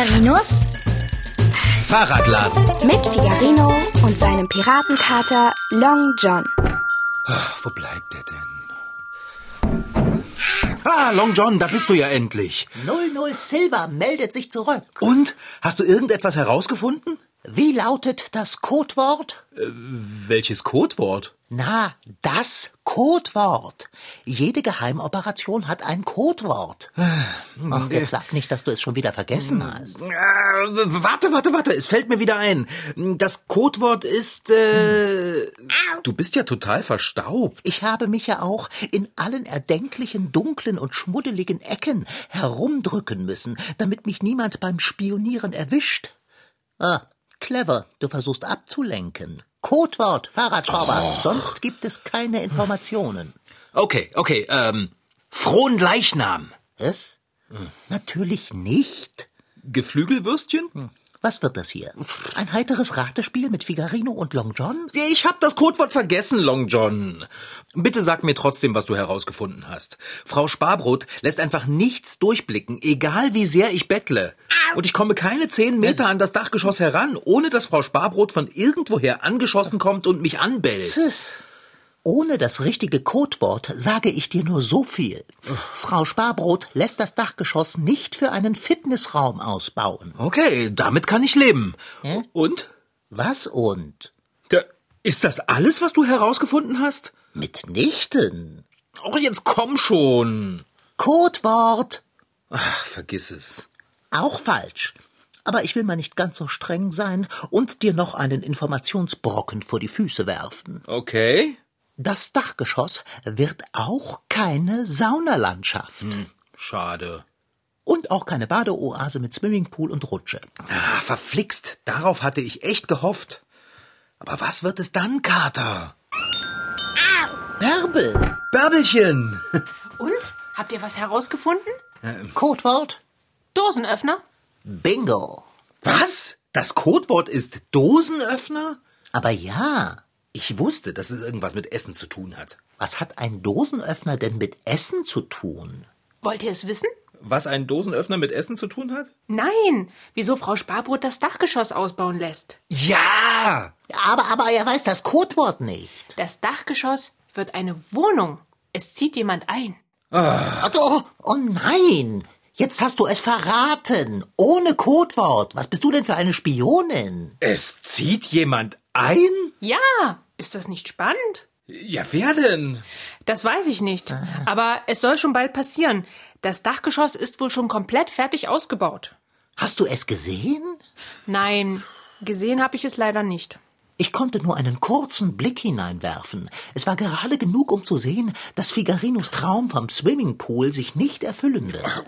Figarinos Fahrradladen. mit Figarino und seinem Piratenkater Long John. Ach, wo bleibt der denn? Ah, Long John, da bist du ja endlich. 00 Silver meldet sich zurück. Und? Hast du irgendetwas herausgefunden? Wie lautet das Codewort? Welches Codewort? Na, das Codewort. Jede Geheimoperation hat ein Codewort. Ach, jetzt sag nicht, dass du es schon wieder vergessen hast. Äh, warte, warte, warte, es fällt mir wieder ein. Das Codewort ist, äh... Du bist ja total verstaubt. Ich habe mich ja auch in allen erdenklichen dunklen und schmuddeligen Ecken herumdrücken müssen, damit mich niemand beim Spionieren erwischt. Ah, clever, du versuchst abzulenken. Codewort, Fahrradschrauber, sonst gibt es keine Informationen. Okay, okay, ähm... Frohen Leichnam. Es? Natürlich nicht. Geflügelwürstchen? Was wird das hier? Ein heiteres Ratespiel mit Figarino und Long John? Ich hab das Codewort vergessen, Long John. Bitte sag mir trotzdem, was du herausgefunden hast. Frau Sparbrot lässt einfach nichts durchblicken, egal wie sehr ich bettle. Und ich komme keine zehn Meter an das Dachgeschoss heran, ohne dass Frau Sparbrot von irgendwoher angeschossen kommt und mich anbellt. Sis. Ohne das richtige Codewort sage ich dir nur so viel. Frau Sparbrot lässt das Dachgeschoss nicht für einen Fitnessraum ausbauen. Okay, damit kann ich leben. Hä? Und? Was und? Da, ist das alles, was du herausgefunden hast? Mitnichten. Oh, jetzt komm schon. Codewort. Ach, vergiss es. Auch falsch. Aber ich will mal nicht ganz so streng sein und dir noch einen Informationsbrocken vor die Füße werfen. Okay. Das Dachgeschoss wird auch keine Saunalandschaft. Schade. Und auch keine Badeoase mit Swimmingpool und Rutsche. Ah, verflixt. Darauf hatte ich echt gehofft. Aber was wird es dann, Kater? Bärbel. Bärbelchen. Und? Habt ihr was herausgefunden? Codewort? Dosenöffner? Bingo. Was? Das Codewort ist Dosenöffner? Aber ja, Ich wusste, dass es irgendwas mit Essen zu tun hat. was hat ein Dosenöffner denn mit Essen zu tun? Wollt ihr es wissen? Was ein Dosenöffner mit Essen zu tun hat? Nein. Wieso Frau Sparbrot das Dachgeschoss ausbauen lässt? Ja! Aber, aber er weiß das Codewort nicht. Das Dachgeschoss wird eine Wohnung. Es zieht jemand ein. Ach, Oh, oh nein, jetzt hast du es verraten. Ohne Codewort. Was bist du denn für eine Spionin? Es zieht jemand ein? Ja, ist das nicht spannend? Ja, wer denn? Das weiß ich nicht. Aber es soll schon bald passieren. Das Dachgeschoss ist wohl schon komplett fertig ausgebaut. Hast du es gesehen? Nein, gesehen habe ich es leider nicht. Ich konnte nur einen kurzen Blick hineinwerfen. Es war gerade genug, um zu sehen, dass Figarinos Traum vom Swimmingpool sich nicht erfüllen wird.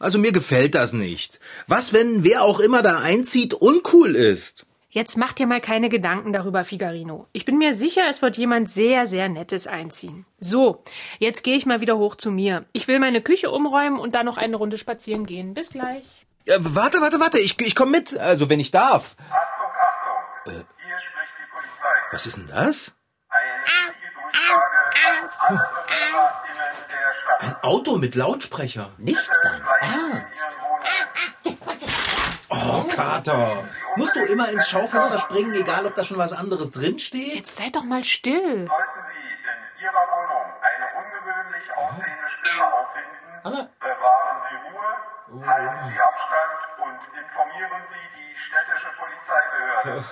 Also mir gefällt das nicht. Was, wenn wer auch immer da einzieht, uncool ist? Jetzt mach dir mal keine Gedanken darüber, Figarino. Ich bin mir sicher, es wird jemand sehr, sehr Nettes einziehen. So, jetzt gehe ich mal wieder hoch zu mir. Ich will meine Küche umräumen und dann noch eine Runde spazieren gehen. Bis gleich. Ja, warte, warte, warte, ich, ich komme mit, also wenn ich darf. Achtung, Achtung! Hier spricht die Polizei. Was ist denn das? Eine Durchsage an alle BewohnerInnen der Stadt. Ein Auto mit Lautsprecher. Nicht dein Ernst. Oh, Kater. Musst du immer ins Schaufenster springen, egal ob da schon was anderes drinsteht? Jetzt seid doch mal still. Sollten Sie in Ihrer Wohnung eine ungewöhnlich aussehende Stimme auffinden, bewahren Sie Ruhe, halten Sie Abstand und informieren Sie die städtische Polizeibehörde.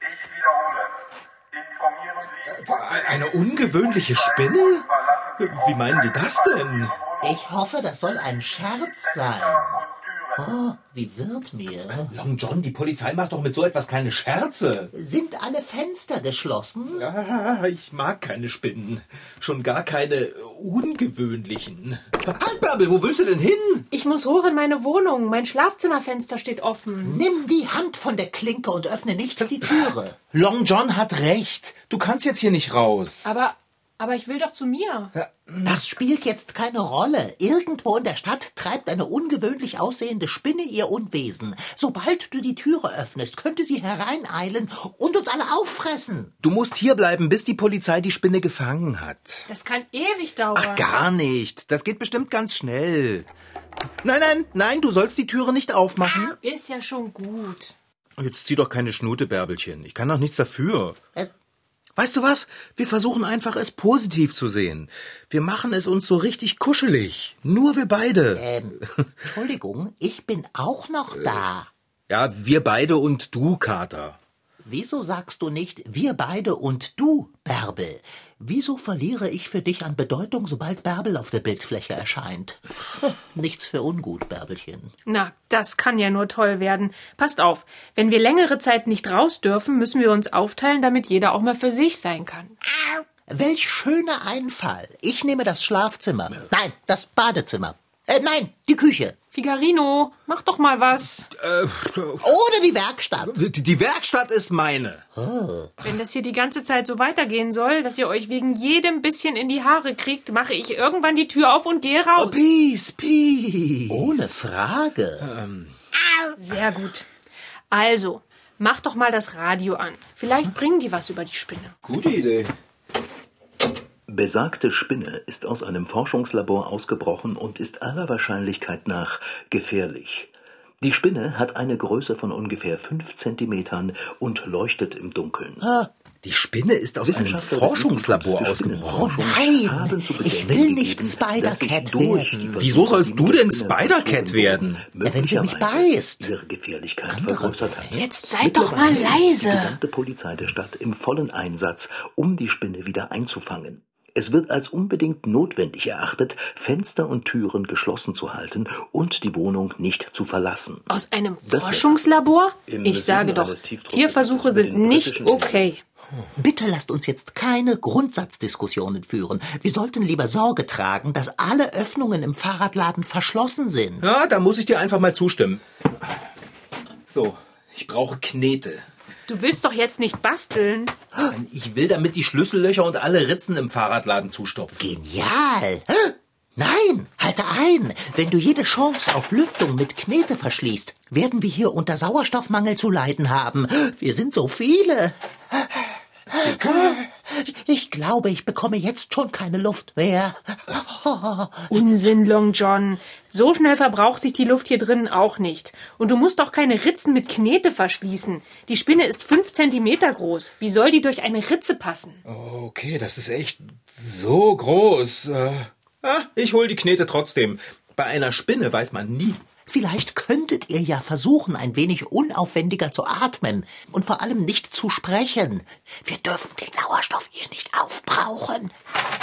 Ich wiederhole, informieren Sie Eine ungewöhnliche Spinne? Wie meinen die das denn? Ich hoffe, das soll ein Scherz sein. Oh, wie wird mir? Long John, die Polizei macht doch mit so etwas keine Scherze. Sind alle Fenster geschlossen? Ah, ich mag keine Spinnen. Schon gar keine ungewöhnlichen. Halt, Bärbel, wo willst du denn hin? Ich muss hoch in meine Wohnung. Mein Schlafzimmerfenster steht offen. Nimm die Hand von der Klinke und öffne nicht die Türe. Long John hat recht. Du kannst jetzt hier nicht raus. Aber Aber ich will doch zu mir. Das spielt jetzt keine Rolle. Irgendwo in der Stadt treibt eine ungewöhnlich aussehende Spinne ihr Unwesen. Sobald du die Türe öffnest, könnte sie hereineilen und uns alle auffressen. Du musst hier bleiben, bis die Polizei die Spinne gefangen hat. Das kann ewig dauern. Ach, gar nicht. Das geht bestimmt ganz schnell. Nein, nein, nein, du sollst die Türe nicht aufmachen. Ist ja schon gut. Jetzt zieh doch keine Schnute, Bärbelchen. Ich kann doch nichts dafür. Äh, Weißt du was? Wir versuchen einfach, es positiv zu sehen. Wir machen es uns so richtig kuschelig. Nur wir beide. ähm, Entschuldigung, ich bin auch noch da. Ja, wir beide und du, Kater. Wieso sagst du nicht wir beide und du, Bärbel? Wieso verliere ich für dich an Bedeutung, sobald Bärbel auf der Bildfläche erscheint? Nichts für ungut, Bärbelchen. Na, das kann ja nur toll werden. Passt auf, wenn wir längere Zeit nicht raus dürfen, müssen wir uns aufteilen, damit jeder auch mal für sich sein kann. Welch schöner Einfall. Ich nehme das Schlafzimmer. Nein, das Badezimmer. Äh, nein, die Küche. Figarino, mach doch mal was. Oder die Werkstatt. Die, die Werkstatt ist meine. Wenn das hier die ganze Zeit so weitergehen soll, dass ihr euch wegen jedem bisschen in die Haare kriegt, mache ich irgendwann die Tür auf und gehe raus. Peace, peace. Ohne Frage. Sehr gut. Also, mach doch mal das Radio an. Vielleicht bringen die was über die Spinne. Gute Idee. Besagte Spinne ist aus einem Forschungslabor ausgebrochen und ist aller Wahrscheinlichkeit nach gefährlich. Die Spinne hat eine Größe von ungefähr fünf Zentimetern und leuchtet im Dunkeln. Die Spinne ist aus einem Forschungslabor ausgebrochen. Spinnenforschung Nein, ich will nicht Spider-Cat werden. Wieso sollst du denn Spider-Cat werden? wurden, wenn sie mich beißt. ihre Gefährlichkeit Anderes vergrößert hat. Jetzt seid doch mal leise. Die gesamte Polizei der Stadt im vollen Einsatz, um die Spinne wieder einzufangen. Es wird als unbedingt notwendig erachtet, Fenster und Türen geschlossen zu halten und die Wohnung nicht zu verlassen. Aus einem Das Forschungslabor? Ich sage doch, Tierversuche sind nicht okay. Bitte lasst uns jetzt keine Grundsatzdiskussionen führen. Wir sollten lieber Sorge tragen, dass alle Öffnungen im Fahrradladen verschlossen sind. Ja, da muss ich dir einfach mal zustimmen. So, ich brauche Knete. Du willst doch jetzt nicht basteln. Ich will damit die Schlüssellöcher und alle Ritzen im Fahrradladen zustopfen. Genial! Nein, halte ein! Wenn du jede Chance auf Lüftung mit Knete verschließt, werden wir hier unter Sauerstoffmangel zu leiden haben. Wir sind so viele. Ich glaube, ich bekomme jetzt schon keine Luft mehr. Unsinn, Long John. So schnell verbraucht sich die Luft hier drinnen auch nicht. Und du musst doch keine Ritzen mit Knete verschließen. Die Spinne ist fünf Zentimeter groß. Wie soll die durch eine Ritze passen? Okay, das ist echt so groß. Äh, ah, ich hol die Knete trotzdem. Bei einer Spinne weiß man nie. Vielleicht könntet ihr ja versuchen, ein wenig unaufwendiger zu atmen und vor allem nicht zu sprechen. Wir dürfen den Sauerstoff aufbrauchen.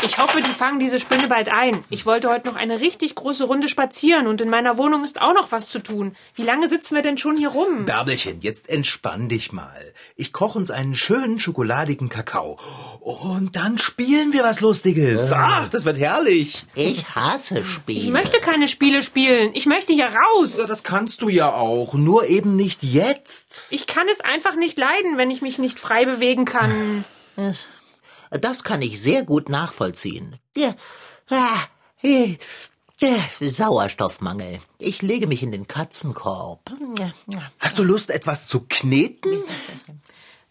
Ich hoffe, die fangen diese Spinne bald ein. Ich wollte heute noch eine richtig große Runde spazieren und in meiner Wohnung ist auch noch was zu tun. Wie lange sitzen wir denn schon hier rum? Bärbelchen, jetzt entspann dich mal. Ich koche uns einen schönen schokoladigen Kakao. Und dann spielen wir was Lustiges. Ah, das wird herrlich. Ich hasse Spiele. Ich möchte keine Spiele spielen. Ich möchte hier raus. Ja, das kannst du ja auch, nur eben nicht jetzt. Ich kann es einfach nicht leiden, wenn ich mich nicht frei bewegen kann. Das kann ich sehr gut nachvollziehen. Der, ah, äh, Sauerstoffmangel. Ich lege mich in den Katzenkorb. Hast du Lust, etwas zu kneten?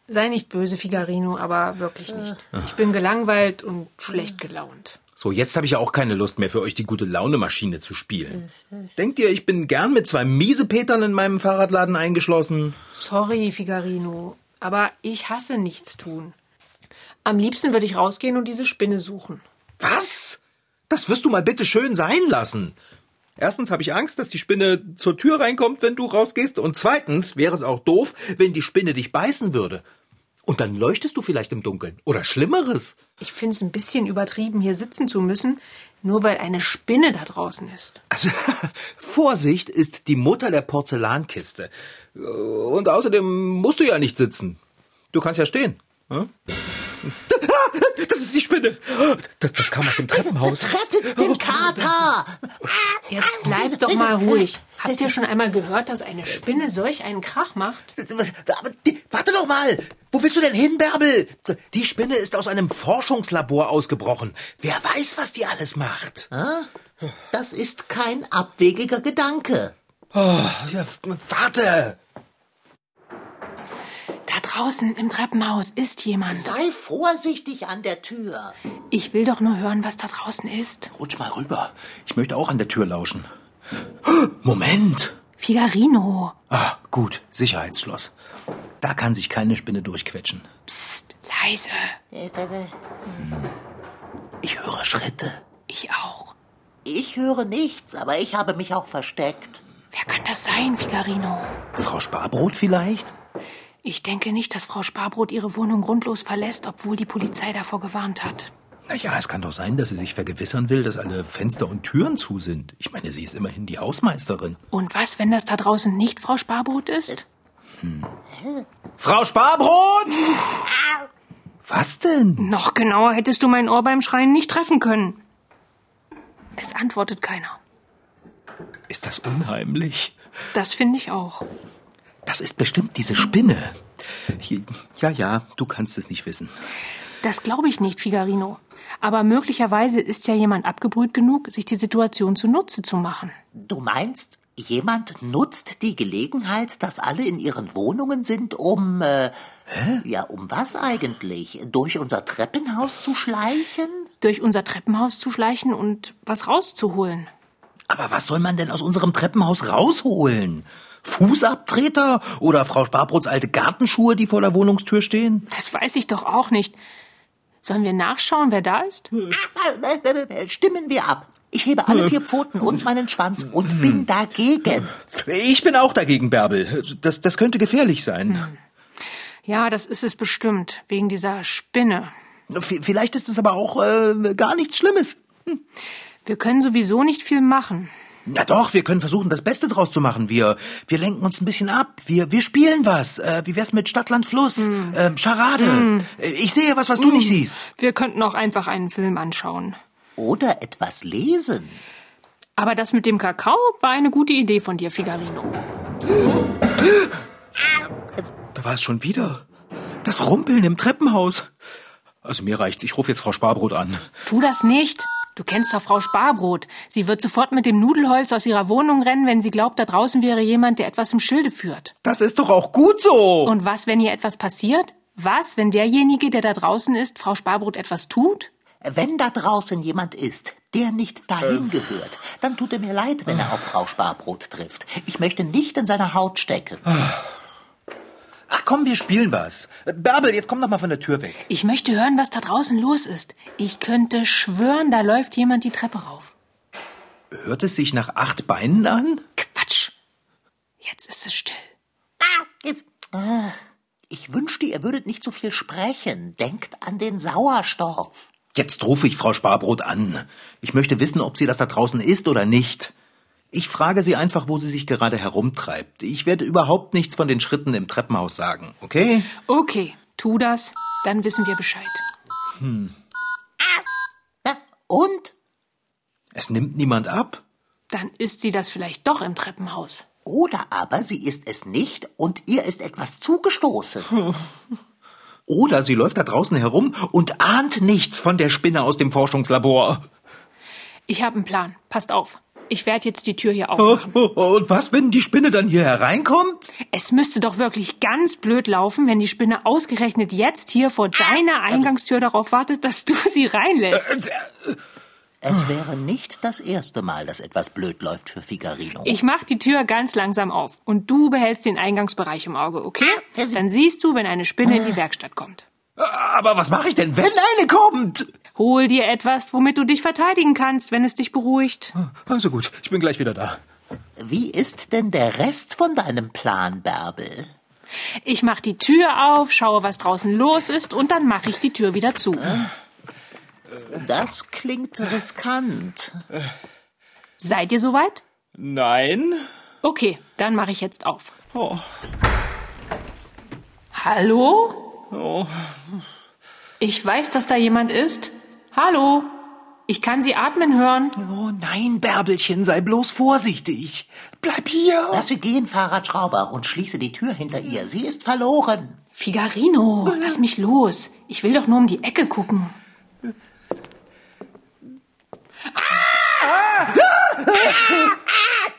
Sei nicht böse, Figarino, aber wirklich nicht. Ich bin gelangweilt und schlecht gelaunt. So, jetzt habe ich ja auch keine Lust mehr für euch die gute Laune-Maschine zu spielen. Denkt ihr, ich bin gern mit zwei Miesepetern in meinem Fahrradladen eingeschlossen? Sorry, Figarino, aber ich hasse nichts tun. Am liebsten würde ich rausgehen und diese Spinne suchen. Was? Das wirst du mal bitte schön sein lassen. Erstens habe ich Angst, dass die Spinne zur Tür reinkommt, wenn du rausgehst. Und zweitens wäre es auch doof, wenn die Spinne dich beißen würde. Und dann leuchtest du vielleicht im Dunkeln. Oder Schlimmeres. Ich finde es ein bisschen übertrieben, hier sitzen zu müssen, nur weil eine Spinne da draußen ist. Also, Vorsicht ist die Mutter der Porzellankiste. Und außerdem musst du ja nicht sitzen. Du kannst ja stehen. Hm? Ah, das ist die Spinne. Das, das kam aus dem Treppenhaus. Rettet den Kater! Jetzt bleibt doch mal ruhig. Habt ihr schon einmal gehört, dass eine Spinne solch einen Krach macht? Aber die, warte doch mal! Wo willst du denn hin, Bärbel? Die Spinne ist aus einem Forschungslabor ausgebrochen. Wer weiß, was die alles macht. Das ist kein abwegiger Gedanke. Ja, warte. Draußen im Treppenhaus ist jemand. Sei vorsichtig an der Tür. Ich will doch nur hören, was da draußen ist. Rutsch mal rüber. Ich möchte auch an der Tür lauschen. Moment. Figarino. Ah, gut. Sicherheitsschloss. Da kann sich keine Spinne durchquetschen. Psst, leise. Ich höre Schritte. Ich auch. Ich höre nichts, aber ich habe mich auch versteckt. Wer kann das sein, Figarino? Frau Sparbrot vielleicht? Ich denke nicht, dass Frau Sparbrot ihre Wohnung grundlos verlässt, obwohl die Polizei davor gewarnt hat. Na ja, es kann doch sein, dass sie sich vergewissern will, dass alle Fenster und Türen zu sind. Ich meine, sie ist immerhin die Hausmeisterin. Und was, wenn das da draußen nicht Frau Sparbrot ist? Frau Sparbrot! Was denn? Noch genauer hättest du mein Ohr beim Schreien nicht treffen können. Es antwortet keiner. Ist das unheimlich? Das finde ich auch. Das ist bestimmt diese Spinne. Ja, ja, du kannst es nicht wissen. Das glaube ich nicht, Figarino. Aber möglicherweise ist ja jemand abgebrüht genug, sich die Situation zunutze zu machen. Du meinst, jemand nutzt die Gelegenheit, dass alle in ihren Wohnungen sind, um, äh, ja, um was eigentlich? Durch unser Treppenhaus zu schleichen? Durch unser Treppenhaus zu schleichen und was rauszuholen. Aber was soll man denn aus unserem Treppenhaus rausholen? Fußabtreter oder Frau Sparbrots alte Gartenschuhe, die vor der Wohnungstür stehen? Das weiß ich doch auch nicht. Sollen wir nachschauen, wer da ist? Äh, Stimmen wir ab. Ich hebe alle vier Pfoten und meinen Schwanz und bin dagegen. Ich bin auch dagegen, Bärbel. Das, das könnte gefährlich sein. Ja, das ist es bestimmt, wegen dieser Spinne. V- Vielleicht ist es aber auch äh, gar nichts Schlimmes. Wir können sowieso nicht viel machen. Na doch, wir können versuchen, das Beste draus zu machen. Wir, wir lenken uns ein bisschen ab. Wir, wir spielen was. Äh, wie wär's mit Stadt, Land, Fluss? Ähm, Charade. Äh, Ich sehe was, was du nicht siehst. Wir könnten auch einfach einen Film anschauen. Oder etwas lesen. Aber das mit dem Kakao war eine gute Idee von dir, Figarino. Da war es schon wieder. Das Rumpeln im Treppenhaus. Also mir reicht's. Ich rufe jetzt Frau Sparbrot an. Tu das nicht. Du kennst doch Frau Sparbrot. Sie wird sofort mit dem Nudelholz aus ihrer Wohnung rennen, wenn sie glaubt, da draußen wäre jemand, der etwas im Schilde führt. Das ist doch auch gut so. Und was, wenn ihr etwas passiert? Was, wenn derjenige, der da draußen ist, Frau Sparbrot etwas tut? Wenn da draußen jemand ist, der nicht dahin gehört, dann tut er mir leid, wenn er auf Frau Sparbrot trifft. Ich möchte nicht in seiner Haut stecken. Ach komm, wir spielen was. Bärbel, jetzt komm doch mal von der Tür weg. Ich möchte hören, was da draußen los ist. Ich könnte schwören, da läuft jemand die Treppe rauf. Hört es sich nach acht Beinen an? Quatsch. Jetzt ist es still. Jetzt. Ah, Ich wünschte, ihr würdet nicht so viel sprechen. Denkt an den Sauerstoff. Jetzt rufe ich Frau Sparbrot an. Ich möchte wissen, ob sie das da draußen ist oder nicht. Ich frage sie einfach, wo sie sich gerade herumtreibt. Ich werde überhaupt nichts von den Schritten im Treppenhaus sagen, okay? Okay, tu das, dann wissen wir Bescheid. Na, und? Es nimmt niemand ab. Dann ist sie das vielleicht doch im Treppenhaus. Oder aber sie ist es nicht und ihr ist etwas zugestoßen. Oder sie läuft da draußen herum und ahnt nichts von der Spinne aus dem Forschungslabor. Ich habe einen Plan. Passt auf. Ich werde jetzt die Tür hier aufmachen. Und was, wenn die Spinne dann hier hereinkommt? Es müsste doch wirklich ganz blöd laufen, wenn die Spinne ausgerechnet jetzt hier vor deiner Eingangstür darauf wartet, dass du sie reinlässt. Es wäre nicht das erste Mal, dass etwas blöd läuft für Figarino. Ich mach die Tür ganz langsam auf und du behältst den Eingangsbereich im Auge, okay? Dann siehst du, wenn eine Spinne in die Werkstatt kommt. Aber was mache ich denn, wenn eine kommt? Hol dir etwas, womit du dich verteidigen kannst, wenn es dich beruhigt. Also gut, ich bin gleich wieder da. Wie ist denn der Rest von deinem Plan, Bärbel? Ich mach die Tür auf, schaue, was draußen los ist und dann mache ich die Tür wieder zu. Das klingt riskant. Seid ihr soweit? Nein. Okay, dann mache ich jetzt auf. Oh. Hallo? Oh. Ich weiß, dass da jemand ist. Hallo? Ich kann Sie atmen hören. Oh nein, Bärbelchen, sei bloß vorsichtig. Bleib hier. Lass sie gehen, Fahrradschrauber, und schließe die Tür hinter ihr. Sie ist verloren. Figarino, lass mich los. Ich will doch nur um die Ecke gucken.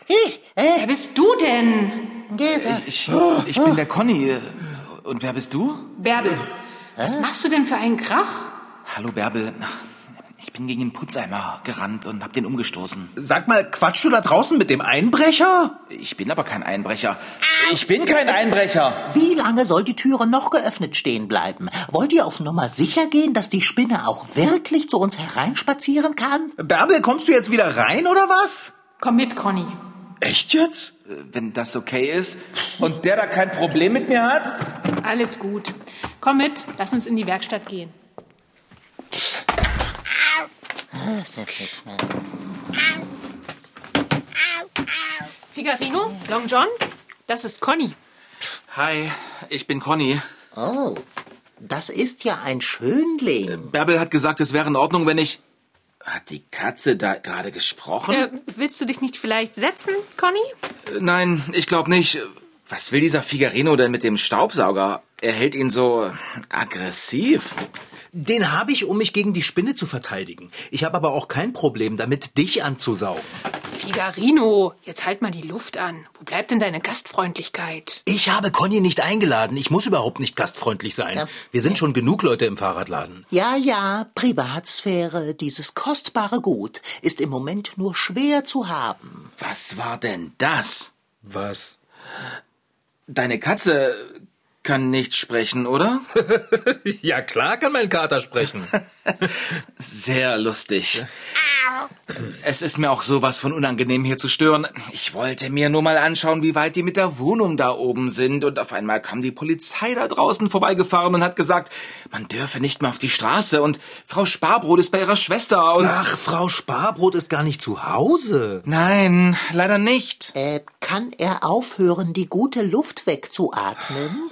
Ich, äh, Wer bist du denn? geht das? Ich, ich bin der Conny. Und wer bist du? Bärbel. Was machst du denn für einen Krach? Hallo Bärbel. Ach, ich bin gegen den Putzeimer gerannt und hab den umgestoßen. Sag mal, quatschst du da draußen mit dem Einbrecher? Ich bin aber kein Einbrecher. Ich bin kein Einbrecher. Wie lange soll die Türe noch geöffnet stehen bleiben? Wollt ihr auf Nummer sicher gehen, dass die Spinne auch wirklich zu uns hereinspazieren kann? Bärbel, kommst du jetzt wieder rein oder was? Komm mit, Conny. Echt jetzt? Wenn das okay ist. Und der da kein Problem mit mir hat? Alles gut. Komm mit, lass uns in die Werkstatt gehen. Figarino, Long John, das ist Conny. Hi, ich bin Conny. Oh, das ist ja ein Schönling. Bärbel hat gesagt, es wäre in Ordnung, wenn ich... Hat die Katze da gerade gesprochen? Äh, willst du dich nicht vielleicht setzen, Conny? Äh, Nein, ich glaube nicht. Was will dieser Figarino denn mit dem Staubsauger? Er hält ihn so aggressiv. Den habe ich, um mich gegen die Spinne zu verteidigen. Ich habe aber auch kein Problem damit, dich anzusaugen. Figarino, jetzt halt mal die Luft an. Wo bleibt denn deine Gastfreundlichkeit? Ich habe Conny nicht eingeladen. Ich muss überhaupt nicht gastfreundlich sein. Ja. Wir sind schon genug Leute im Fahrradladen. Ja, ja, Privatsphäre, dieses kostbare Gut, ist im Moment nur schwer zu haben. Was war denn das? Was? Deine Katze kann nicht sprechen, oder? Ja, klar kann mein Kater sprechen. Sehr lustig. Es ist mir auch sowas von unangenehm, hier zu stören. Ich wollte mir nur mal anschauen, wie weit die mit der Wohnung da oben sind. Und auf einmal kam die Polizei da draußen vorbeigefahren und hat gesagt, man dürfe nicht mehr auf die Straße. Und Frau Sparbrot ist bei ihrer Schwester. Und Ach, Frau Sparbrot ist gar nicht zu Hause. nein, leider nicht. Äh, kann er aufhören, die gute Luft wegzuatmen?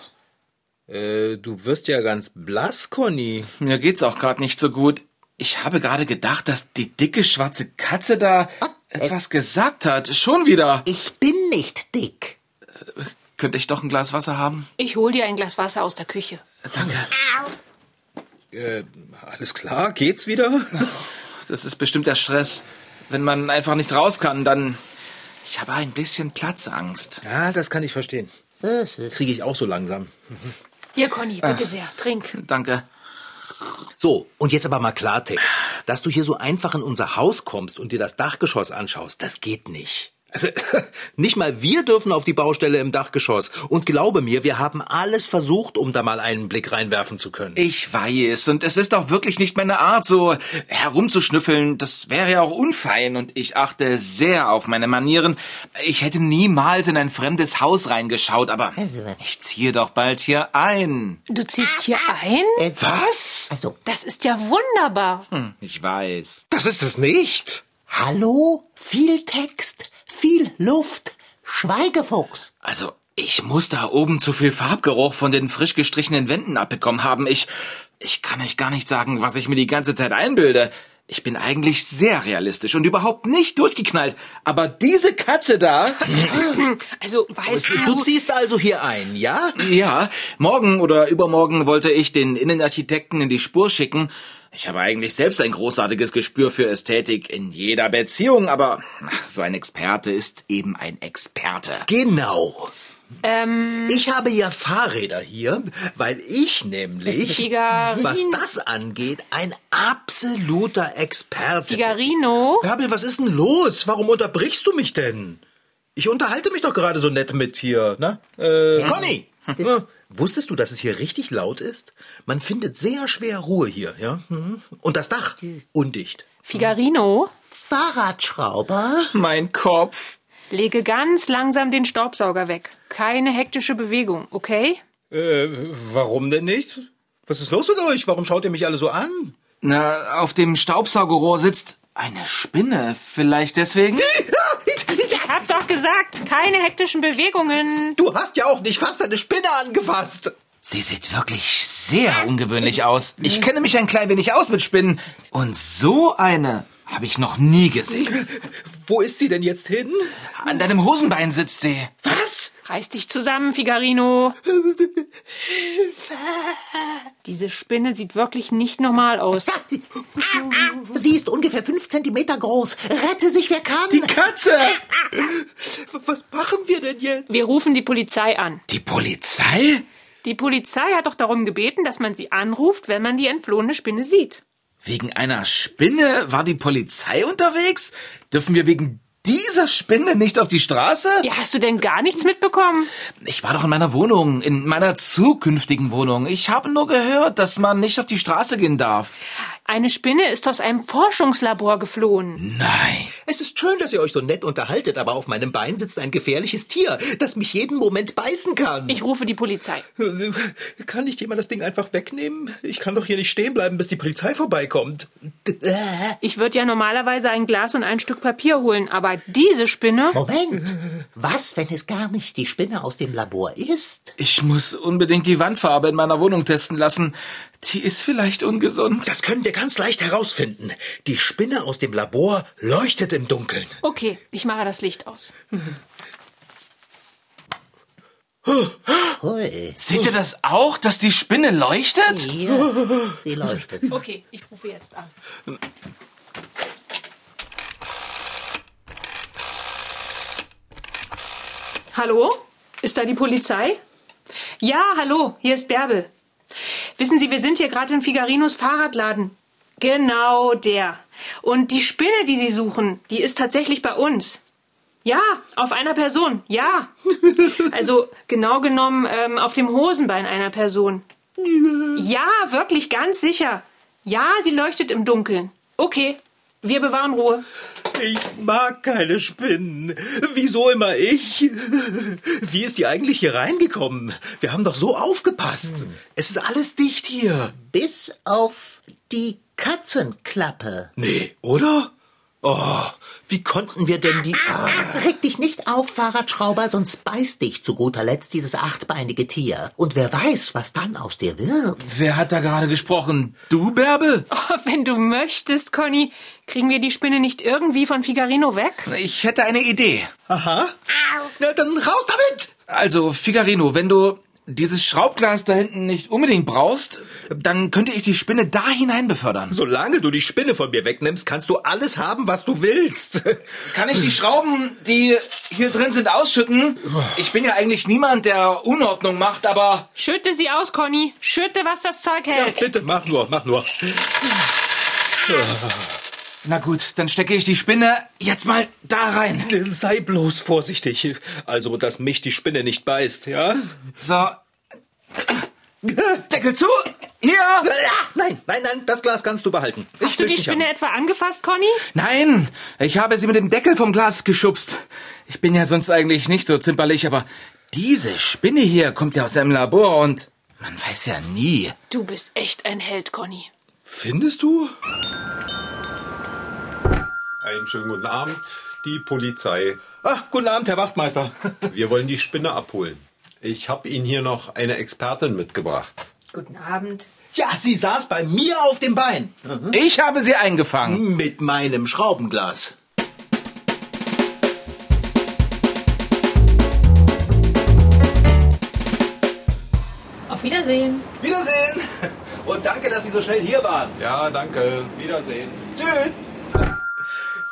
Äh, du wirst ja ganz blass, Conny. Mir geht's auch gerade nicht so gut. Ich habe gerade gedacht, dass die dicke schwarze Katze da etwas gesagt hat. Schon wieder. Ich bin nicht dick. Könnte ich doch ein Glas Wasser haben? Ich hol dir ein Glas Wasser aus der Küche. Danke. Äh, alles klar? Geht's wieder? Das ist bestimmt der Stress. Wenn man einfach nicht raus kann, dann. Ich habe ein bisschen Platzangst. Ja, das kann ich verstehen. Kriege ich auch so langsam. Hier, Conny, bitte sehr, trink. Danke. So, und jetzt aber mal Klartext. Dass du hier so einfach in unser Haus kommst und dir das Dachgeschoss anschaust, das geht nicht. Also, nicht mal wir dürfen auf die Baustelle im Dachgeschoss. Und glaube mir, wir haben alles versucht, um da mal einen Blick reinwerfen zu können. Ich weiß, und es ist auch wirklich nicht meine Art, so herumzuschnüffeln. Das wäre ja auch unfein, und ich achte sehr auf meine Manieren. Ich hätte niemals in ein fremdes Haus reingeschaut, aber ich ziehe doch bald hier ein. Du ziehst hier ein? Äh, Was? Also, Das ist ja wunderbar. Hm, ich weiß. Das ist es nicht. hallo? Viel Text, viel Luft. Schweigefuchs. Also, ich muss da oben zu viel Farbgeruch von den frisch gestrichenen Wänden abbekommen haben. Ich, ich kann euch gar nicht sagen, was ich mir die ganze Zeit einbilde. Ich bin eigentlich sehr realistisch und überhaupt nicht durchgeknallt. Aber diese Katze da, Also, weißt du... Du ziehst also hier ein, ja? ja, morgen oder übermorgen wollte ich den Innenarchitekten in die Spur schicken. Ich habe eigentlich selbst ein großartiges Gespür für Ästhetik in jeder Beziehung, aber ach, so ein Experte ist eben ein Experte. Genau. ähm, Ich habe ja Fahrräder hier, weil ich nämlich, Figarin- was das angeht, ein absoluter Experte bin. Figarino? Bärbel, was ist denn los? Warum unterbrichst du mich denn? Ich unterhalte mich doch gerade so nett mit hier, ne? Äh, Conny! Wusstest du, dass es hier richtig laut ist? Man findet sehr schwer Ruhe hier, ja? Mhm. Und das Dach undicht. Figarino? Fahrradschrauber? Mein Kopf. Lege ganz langsam den Staubsauger weg. Keine hektische Bewegung, okay? Äh, warum denn nicht? Was ist los mit euch? Warum schaut ihr mich alle so an? Na, auf dem Staubsaugerrohr sitzt eine Spinne. Vielleicht deswegen? Gesagt, keine hektischen Bewegungen. Du hast ja auch nicht fast eine Spinne angefasst. Sie sieht wirklich sehr ungewöhnlich aus. Ich kenne mich ein klein wenig aus mit Spinnen. Und so eine habe ich noch nie gesehen. Wo ist sie denn jetzt hin? An deinem Hosenbein sitzt sie. Was? Reiß dich zusammen, Figarino. Diese Spinne sieht wirklich nicht normal aus. Sie ist ungefähr fünf Zentimeter groß. Rette sich, wer kann. Die Katze! Was machen wir denn jetzt? Wir rufen die Polizei an. Die Polizei? Die Polizei hat doch darum gebeten, dass man sie anruft, wenn man die entflohene Spinne sieht. Wegen einer Spinne war die Polizei unterwegs? Dürfen wir wegen dieser Spinne nicht auf die Straße? Ja, hast du denn gar nichts mitbekommen? Ich war doch in meiner Wohnung, in meiner zukünftigen Wohnung. Ich habe nur gehört, dass man nicht auf die Straße gehen darf. Eine Spinne ist aus einem Forschungslabor geflohen. Nein. Es ist schön, dass ihr euch so nett unterhaltet, aber auf meinem Bein sitzt ein gefährliches Tier, das mich jeden Moment beißen kann. Ich rufe die Polizei. Kann nicht jemand das Ding einfach wegnehmen? Ich kann doch hier nicht stehen bleiben, bis die Polizei vorbeikommt. Ich würde ja normalerweise ein Glas und ein Stück Papier holen, aber diese Spinne. Moment. Was, wenn es gar nicht die Spinne aus dem Labor ist? Ich muss unbedingt die Wandfarbe in meiner Wohnung testen lassen. Die ist vielleicht ungesund. Das können wir ganz leicht herausfinden. Die Spinne aus dem Labor leuchtet im Dunkeln. Okay, ich mache das Licht aus. Hui. Seht ihr das auch, dass die Spinne leuchtet? Ja, sie leuchtet. Okay, ich rufe jetzt an. Hallo? Ist da die Polizei? Ja, hallo, hier ist Bärbel. Wissen Sie, wir sind hier gerade in Figarinos Fahrradladen. Genau der. Und die Spinne, die Sie suchen, die ist tatsächlich bei uns. Ja, auf einer Person, ja. Also genau genommen ähm, auf dem Hosenbein einer Person. Ja, wirklich ganz sicher. Ja, sie leuchtet im Dunkeln. Okay, wir bewahren Ruhe. Ich mag keine Spinnen. Wieso immer ich? Wie ist die eigentlich hier reingekommen? Wir haben doch so aufgepasst. Es ist alles dicht hier. Bis auf die Katzenklappe. Nee, oder? Oh, wie konnten wir denn die... Ah. Reg dich nicht auf, Fahrradschrauber, sonst beißt dich zu guter Letzt dieses achtbeinige Tier. Und wer weiß, was dann aus dir wird. Wer hat da gerade gesprochen? Du, Bärbel? Oh, wenn du möchtest, Conny, kriegen wir die Spinne nicht irgendwie von Figarino weg? Ich hätte eine Idee. Aha. Na, dann raus damit! Also, Figarino, wenn du dieses Schraubglas da hinten nicht unbedingt brauchst, dann könnte ich die Spinne da hinein befördern. Solange du die Spinne von mir wegnimmst, kannst du alles haben, was du willst. Kann ich die Schrauben, die hier drin sind, ausschütten? Ich bin ja eigentlich niemand, der Unordnung macht, aber Schütte sie aus, Conny. Schütte, was das Zeug hält. Bitte, mach nur, mach nur. na gut, dann stecke ich die Spinne jetzt mal da rein. Sei bloß vorsichtig. Also, dass mich die Spinne nicht beißt, ja? So. Deckel zu. Hier. Nein, nein, nein, das Glas kannst du behalten. Ich Hast du die Spinne haben. etwa angefasst, Conny? Nein, ich habe sie mit dem Deckel vom Glas geschubst. Ich bin ja sonst eigentlich nicht so zimperlich, aber diese Spinne hier kommt ja aus einem Labor und man weiß ja nie. Du bist echt ein Held, Conny. Findest du? Einen schönen guten Abend, die Polizei. Ah, guten Abend, Herr Wachtmeister. Wir wollen die Spinne abholen. Ich habe Ihnen hier noch eine Expertin mitgebracht. Guten Abend. Ja, sie saß bei mir auf dem Bein. Ich habe sie eingefangen. Mit meinem Schraubenglas. Auf Wiedersehen. Wiedersehen. Und danke, dass Sie so schnell hier waren. Ja, danke. Wiedersehen. Tschüss.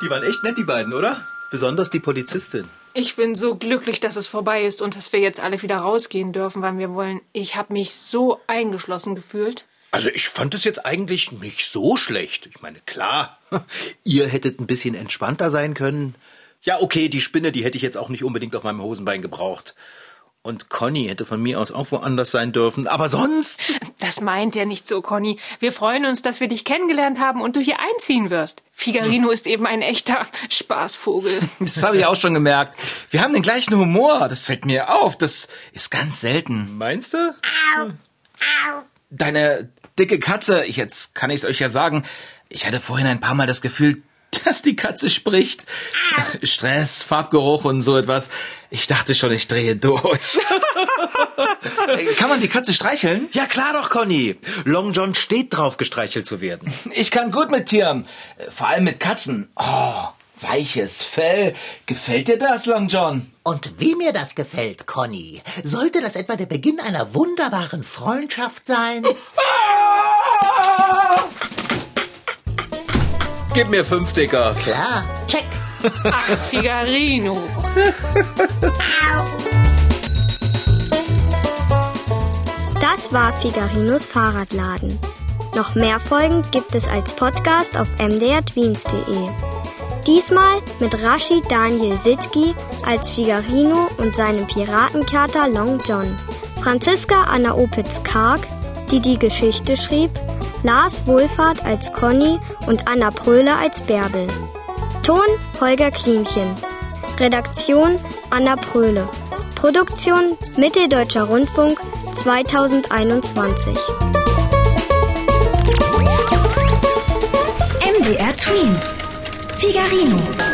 Die waren echt nett, die beiden, oder? Besonders die Polizistin. Ich bin so glücklich, dass es vorbei ist und dass wir jetzt alle wieder rausgehen dürfen, wann wir wollen. Ich habe mich so eingeschlossen gefühlt. Also ich fand es jetzt eigentlich nicht so schlecht. Ich meine, klar, ihr hättet ein bisschen entspannter sein können. Ja, okay, die Spinne, die hätte ich jetzt auch nicht unbedingt auf meinem Hosenbein gebraucht. Und Conny hätte von mir aus auch woanders sein dürfen. Aber sonst. Das meint er nicht so, Conny. Wir freuen uns, dass wir dich kennengelernt haben und du hier einziehen wirst. Figarino ist eben ein echter Spaßvogel. Das habe ich auch schon gemerkt. Wir haben den gleichen Humor. Das fällt mir auf. Das ist ganz selten. Meinst du? Deine dicke Katze, ich- jetzt kann ich es euch ja sagen, ich hatte vorhin ein paar Mal das Gefühl, dass die Katze spricht. Stress, Farbgeruch und so etwas. Ich dachte schon, ich drehe durch. Kann man die Katze streicheln? Ja klar doch, Conny. Long John steht drauf, gestreichelt zu werden. Ich kann gut mit Tieren. Vor allem mit Katzen. Oh, weiches Fell. Gefällt dir das, Long John? Und wie mir das gefällt, Conny. Sollte das etwa der Beginn einer wunderbaren Freundschaft sein? Gib mir fünf, Dicker. Klar, check. Ach, Figarino. Das war Figarinos Fahrradladen. Noch mehr Folgen gibt es als Podcast auf mdrtweens.de. Diesmal mit Rashid Daniel Sitki als Figarino und seinem Piratenkater Long John. Franziska Anna Opitz-Karg, die die Geschichte schrieb, Lars Wohlfahrt als Conny und Anna Pröhle als Bärbel. Ton Holger Klimchen. Redaktion Anna Pröhle. Produktion Mitteldeutscher Rundfunk 2021. MDR Twins. Figarino.